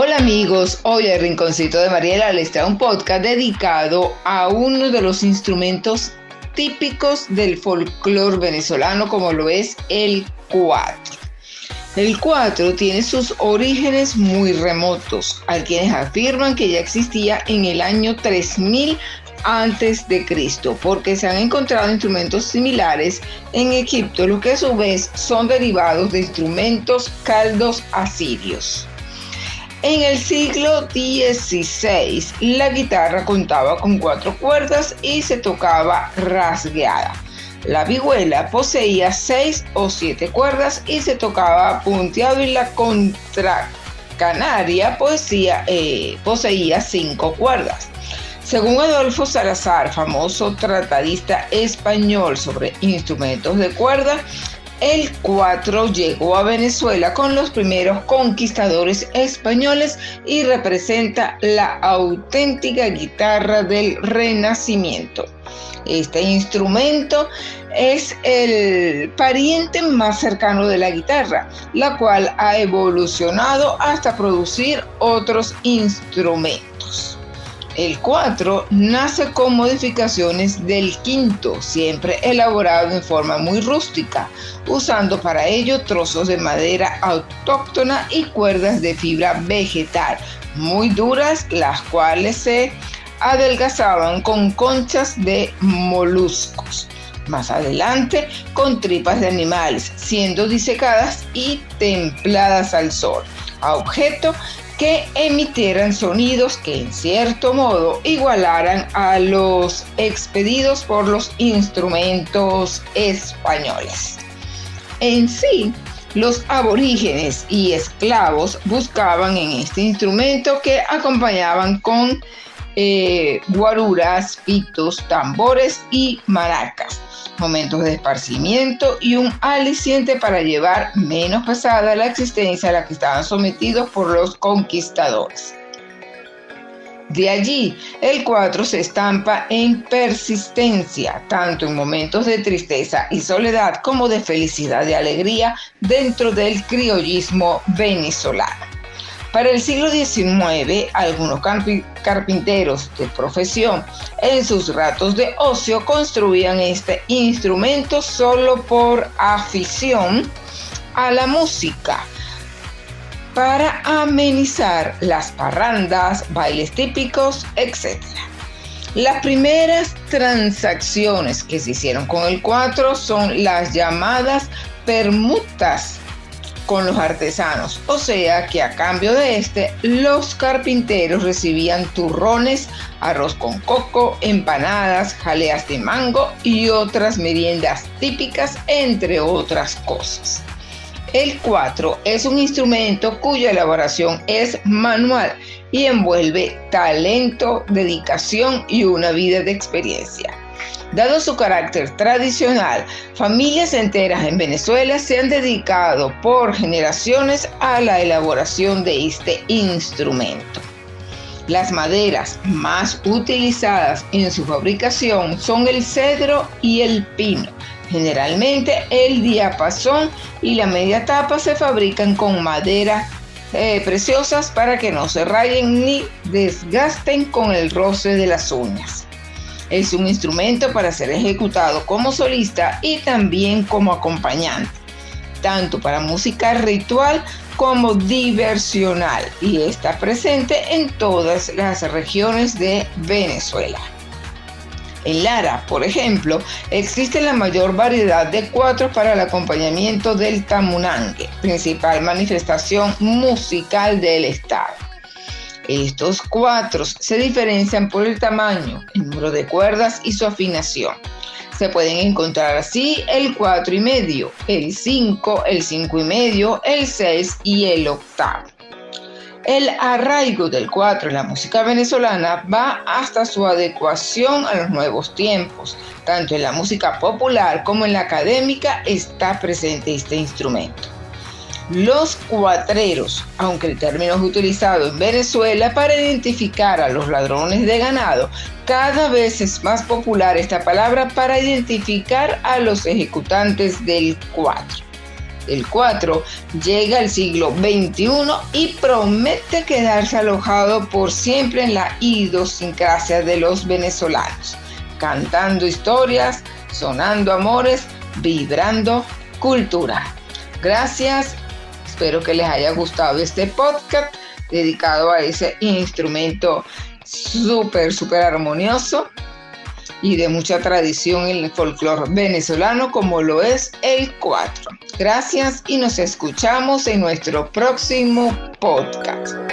Hola amigos, hoy el Rinconcito de Mariela les trae un podcast dedicado a uno de los instrumentos típicos del folclore venezolano como lo es el cuatro. El cuatro tiene sus orígenes muy remotos. Hay quienes afirman que ya existía en el año 3000 antes de Cristo, porque se han encontrado instrumentos similares en Egipto, lo que a su vez son derivados de instrumentos caldos asirios. En el siglo XVI, la guitarra contaba con cuatro cuerdas y se tocaba rasgueada. La vihuela poseía seis o siete cuerdas y se tocaba punteado y la contracanaria poseía, eh, poseía cinco cuerdas. Según Adolfo Salazar, famoso tratadista español sobre instrumentos de cuerda, el 4 llegó a Venezuela con los primeros conquistadores españoles y representa la auténtica guitarra del Renacimiento. Este instrumento es el pariente más cercano de la guitarra, la cual ha evolucionado hasta producir otros instrumentos. El 4 nace con modificaciones del quinto, siempre elaborado en forma muy rústica, usando para ello trozos de madera autóctona y cuerdas de fibra vegetal, muy duras, las cuales se adelgazaban con conchas de moluscos. Más adelante, con tripas de animales, siendo disecadas y templadas al sol, a objeto que emitieran sonidos que en cierto modo igualaran a los expedidos por los instrumentos españoles. En sí, los aborígenes y esclavos buscaban en este instrumento que acompañaban con eh, guaruras, pitos, tambores y maracas momentos de esparcimiento y un aliciente para llevar menos pesada la existencia a la que estaban sometidos por los conquistadores. De allí, el 4 se estampa en persistencia, tanto en momentos de tristeza y soledad como de felicidad y alegría dentro del criollismo venezolano. Para el siglo XIX, algunos carpinteros de profesión en sus ratos de ocio construían este instrumento solo por afición a la música para amenizar las parrandas, bailes típicos, etc. Las primeras transacciones que se hicieron con el 4 son las llamadas permutas con los artesanos, o sea que a cambio de este, los carpinteros recibían turrones, arroz con coco, empanadas, jaleas de mango y otras meriendas típicas, entre otras cosas. El 4 es un instrumento cuya elaboración es manual y envuelve talento, dedicación y una vida de experiencia. Dado su carácter tradicional, familias enteras en Venezuela se han dedicado por generaciones a la elaboración de este instrumento. Las maderas más utilizadas en su fabricación son el cedro y el pino. Generalmente el diapasón y la media tapa se fabrican con madera eh, preciosas para que no se rayen ni desgasten con el roce de las uñas. Es un instrumento para ser ejecutado como solista y también como acompañante, tanto para música ritual como diversional y está presente en todas las regiones de Venezuela. En Lara, por ejemplo, existe la mayor variedad de cuatro para el acompañamiento del tamunangue, principal manifestación musical del estado. Estos cuatro se diferencian por el tamaño, el número de cuerdas y su afinación. Se pueden encontrar así el 4 y medio, el 5, el 5 y medio, el 6 y el octavo. El arraigo del 4 en la música venezolana va hasta su adecuación a los nuevos tiempos. Tanto en la música popular como en la académica está presente este instrumento. Los cuatreros, aunque el término es utilizado en Venezuela para identificar a los ladrones de ganado, cada vez es más popular esta palabra para identificar a los ejecutantes del cuatro. el 4, llega al siglo XXI y promete quedarse alojado por siempre en la idiosincrasia de los venezolanos, cantando historias, sonando amores, vibrando cultura. Gracias, espero que les haya gustado este podcast dedicado a ese instrumento súper, súper armonioso y de mucha tradición en el folclore venezolano como lo es el 4. Gracias y nos escuchamos en nuestro próximo podcast.